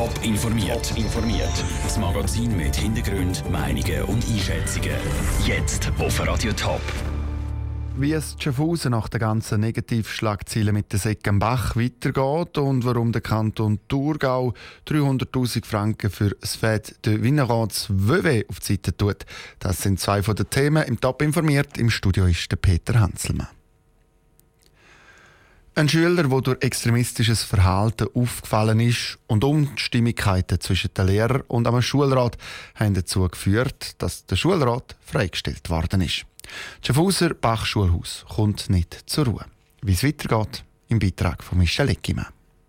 Top informiert. informiert. Das Magazin mit Hintergrund, Meinungen und Einschätzungen. Jetzt auf Radio Top. Wie es Schaffhausen nach der ganzen Negativschlagziele mit der Säck am Bach weitergeht und warum der Kanton Thurgau 300.000 Franken für das Fed de Winnerrats WW auf die Seite tut. Das sind zwei von den Themen im Top informiert. Im Studio ist der Peter Hanselmann. Ein Schüler, der durch extremistisches Verhalten aufgefallen ist und Unstimmigkeiten zwischen den Lehrern und einem Schulrat haben dazu geführt, dass der Schulrat freigestellt worden ist. Schaffhauser Bachschulhaus kommt nicht zur Ruhe. Wie es weitergeht, im Beitrag von Michel Eckimann.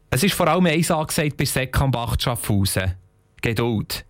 Es ist vor allem eins angesagt bei Seckambach Schaffhausen. Geduld.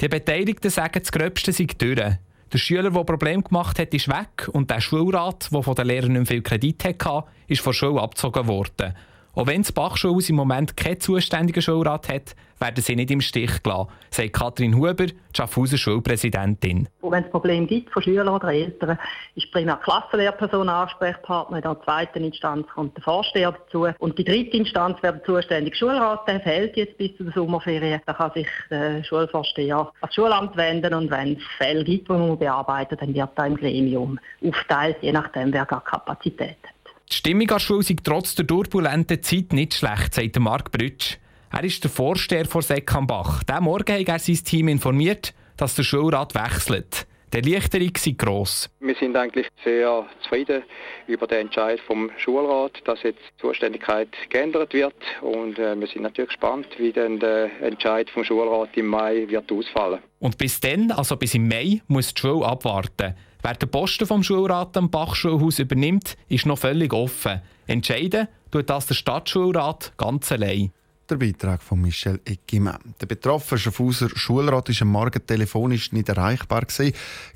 Die Beteiligten sagen, das Gröbste sei durch. Der Schüler, der Probleme gemacht hat, ist weg und der Schulrat, der von den Lehrern nicht viel Kredit hatte, ist von der Schule abgezogen worden. Auch wenn das Bachschulhaus im Moment keinen zuständigen Schulrat hat, werden sie nicht im Stich gelassen, sagt Katrin Huber, die Schaffhauser Schulpräsidentin. wenn es Probleme gibt von Schülern oder Eltern, ist primär die Klassenlehrperson Ansprechpartner. In der zweiten Instanz kommt der Vorsteher dazu. Und die dritte Instanz wäre der zuständige Schulrat. Der fehlt jetzt bis zu der Sommerferien. Da kann sich der Schulvorsteher an das Schulamt wenden und wenn es Fälle gibt, die man bearbeiten dann wird da im Gremium aufteilt, je nachdem, wer gar Kapazität hat. Die Stimmung an der Schule sei trotz der turbulenten Zeit nicht schlecht, sagt Marc Brütsch. Er ist der Vorsteher von Seckambach. Diesen Morgen hat er sein Team informiert, dass der Schulrat wechselt. Der Erleichterung sei gross. Wir sind eigentlich sehr zufrieden über den Entscheid vom Schulrat, dass jetzt die Zuständigkeit geändert wird. Und äh, wir sind natürlich gespannt, wie dann der Entscheid vom Schulrat im Mai wird ausfallen. Und bis dann, also bis im Mai, muss die Schule abwarten. Wer den Posten vom Schulrat am Bachschulhaus übernimmt, ist noch völlig offen. Entscheiden tut das der Stadtschulrat ganz allein. Der Beitrag von Michel Eckimann. Der betroffene Schaffhauser Schulrat ist am Morgen telefonisch nicht erreichbar.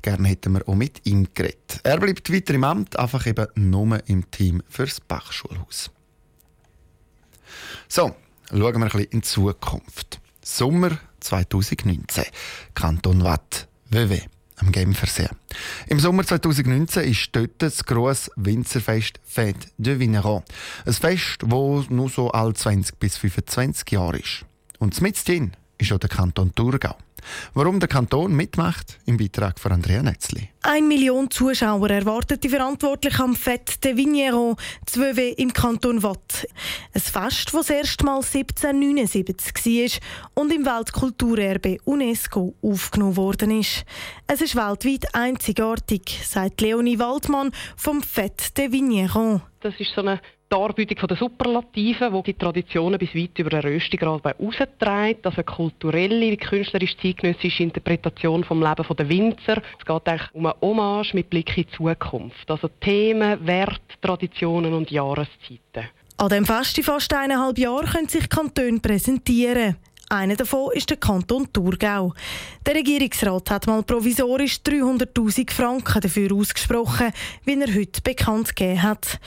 Gerne hätten wir auch mit ihm geredet. Er bleibt weiter im Amt, einfach eben nur im Team fürs Bachschulhaus. So, schauen wir ein bisschen in die Zukunft. Sommer 2019. Kanton Watt, WW am Genfersee. Im Sommer 2019 ist dort das grosse Winzerfest Fête de Vigneron. Ein Fest, das nur so alle 20 bis 25 Jahre ist. Und mit drin ist auch der Kanton Thurgau. Warum der Kanton mitmacht, im Beitrag von Andrea Netzli. Ein Million Zuschauer erwartet die Verantwortlichen am Fête de Vigneron 2W im Kanton Watt. Ein Fest, das erstmals 1779 war und im Weltkulturerbe UNESCO aufgenommen worden ist. Es ist weltweit einzigartig, sagt Leonie Waldmann vom Fête de Vigneron. Das ist so eine Darbietung der Superlativen, die die Traditionen bis weit über den Röstigrad herausträgt. Also eine kulturelle, wie künstlerisch zeitgenössische Interpretation vom Leben der Winzer. Es geht eigentlich um eine Hommage mit Blick in die Zukunft. Also Themen, Werte, Traditionen und Jahreszeiten. An dem Fest in fast eineinhalb Jahren können sich Kantone präsentieren. Einer davon ist der Kanton Thurgau. Der Regierungsrat hat mal provisorisch 300.000 Franken dafür ausgesprochen, wie er heute bekannt gegeben hat.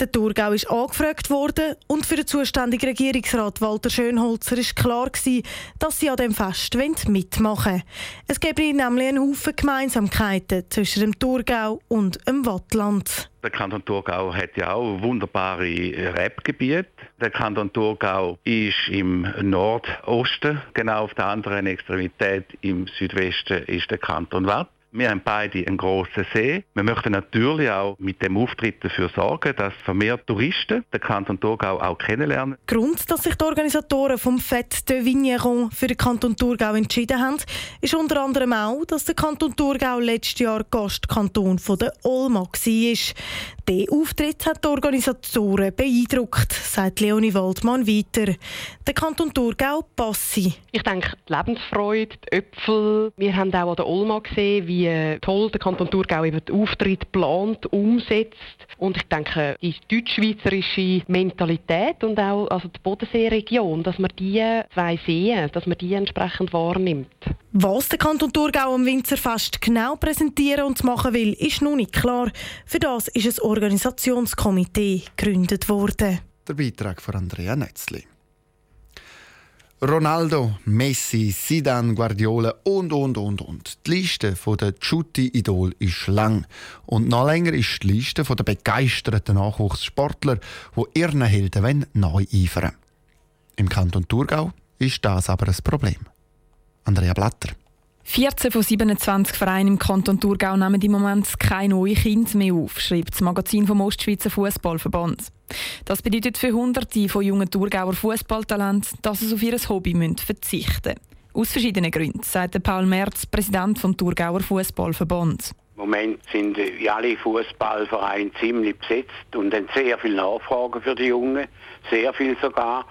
Der Thurgau ist angefragt worden und für den zuständigen Regierungsrat Walter Schönholzer ist klar gewesen, dass sie an dem Fest mitmachen wollen. Es gäbe nämlich einen Haufen Gemeinsamkeiten zwischen dem Thurgau und dem Wattland. Der Kanton Thurgau hat ja auch wunderbare Rebgebiete. Der Kanton Thurgau ist im Nordosten, genau auf der anderen Extremität im Südwesten ist der Kanton Watt. Wir haben beide einen grossen See. Wir möchten natürlich auch mit dem Auftritt dafür sorgen, dass vermehrt Touristen den Kanton Thurgau auch kennenlernen. Grund, dass sich die Organisatoren vom Fête de Vigneron für den Kanton Thurgau entschieden haben, ist unter anderem auch, dass der Kanton Thurgau letztes Jahr Gastkanton von der Olma war. Der Auftritt hat die Organisatoren beeindruckt, sagt Leonie Waldmann weiter. Der Kanton Thurgau passe. Ich denke, die Lebensfreude, die Äpfel. Wir haben auch an der Olma gesehen, wie toll der Kanton Thurgau eben den Auftritt plant, umsetzt. Und ich denke, die deutsch-schweizerische Mentalität und auch also die Bodenseeregion, dass man die zwei sehen, dass man die entsprechend wahrnimmt. Was der Kanton Thurgau am Winzerfest genau präsentieren und machen will, ist noch nicht klar. Für das ist ein Organisationskomitee gegründet worden. Der Beitrag von Andrea Netzli. Ronaldo, Messi, Zidane, Guardiola und, und, und, und. Die Liste der Chutti-Idol ist lang. Und noch länger ist die Liste der begeisterten Nachwuchssportler, die ihren Helden neu eifern Im Kanton Thurgau ist das aber ein Problem. Andrea Blatter. 14 von 27 Vereinen im Kanton Thurgau nehmen im Moment keine neuen Kinder mehr auf, schreibt das Magazin vom Ostschweizer Fußballverband. Das bedeutet für Hunderte von jungen Thurgauer Fußballtalenten, dass sie auf ihr Hobby verzichten müssen. Aus verschiedenen Gründen, sagt Paul Merz, Präsident vom Thurgauer Fußballverband. Im Moment sind alle Fußballvereine ziemlich besetzt und haben sehr viele Nachfragen für die Jungen, sehr viel sogar,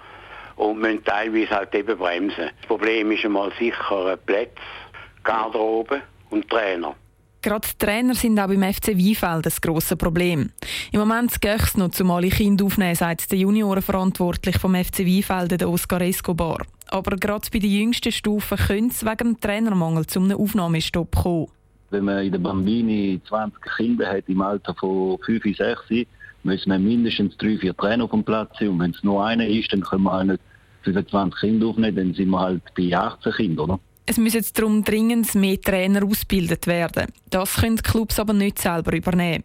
und müssen teilweise halt eben bremsen. Das Problem ist einmal sicher Plätze, Garderobe und Trainer. Gerade die Trainer sind auch beim FC Weinfeld ein grosses Problem. Im Moment geht es noch, um alle Kinder aufnehmen, sagt der Juniorenverantwortliche vom FC Weinfeld, der Oscar Escobar. Aber gerade bei den jüngsten Stufen könnte es wegen dem Trainermangel zu einem Aufnahmestopp kommen. Wenn man in der Bambini 20 Kinder hat im Alter von 5 bis 6, müssen wir mindestens drei, vier Trainer auf dem Platz sein. Und wenn es nur einer ist, dann können wir auch nicht 25 Kinder aufnehmen, dann sind wir halt bei 18 Kindern. Oder? Es müssen jetzt darum dringend mehr Trainer ausgebildet werden. Das können die Clubs aber nicht selber übernehmen.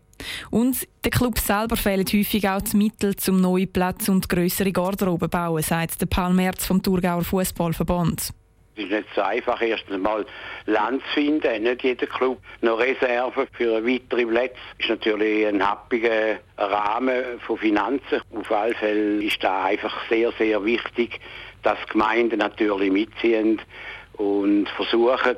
Und den Clubs selber fehlen häufig auch die Mittel, um neue Plätze und größere Garderoben zu bauen, sagt der Paul Merz vom Thurgauer Fußballverband. Es ist nicht so einfach, erst einmal Land zu finden. Nicht jeder Club noch Reserven für weitere Plätze. Das ist natürlich ein happiger Rahmen von Finanzen. Auf alle Fälle ist da einfach sehr, sehr wichtig, dass Gemeinden natürlich mitziehen und versuchen,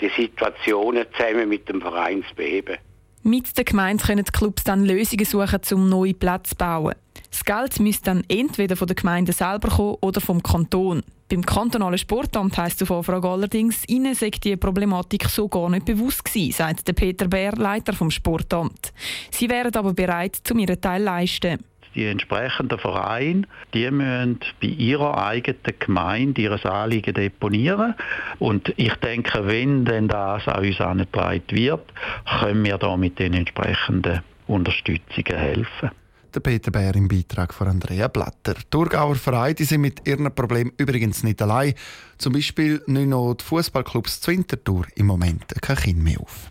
die Situationen zusammen mit dem Verein zu beheben. Mit der Gemeinde können die Clubs dann Lösungen suchen, um neue Plätze zu bauen. Das Geld müsste dann entweder von der Gemeinde selber kommen oder vom Kanton. Beim kantonalen Sportamt heisst die Vorfrage allerdings, ihnen sei die Problematik so gar nicht bewusst gewesen, sagt der Peter Bär, Leiter vom Sportamt. Sie wären aber bereit, um ihren Teil zu leisten die entsprechenden Vereine, die müssen bei ihrer eigenen Gemeinde ihr Anliegen deponieren. Und ich denke, wenn denn das an uns angetragen wird, können wir da mit den entsprechenden Unterstützungen helfen. Der Peter Bär im Beitrag von Andrea Blatter. Die Thurgauer Vereine sind mit ihren Problemen übrigens nicht allein. Zum Beispiel nicht noch die Fußballclubs Zwintertour im Moment kein Kind mehr auf.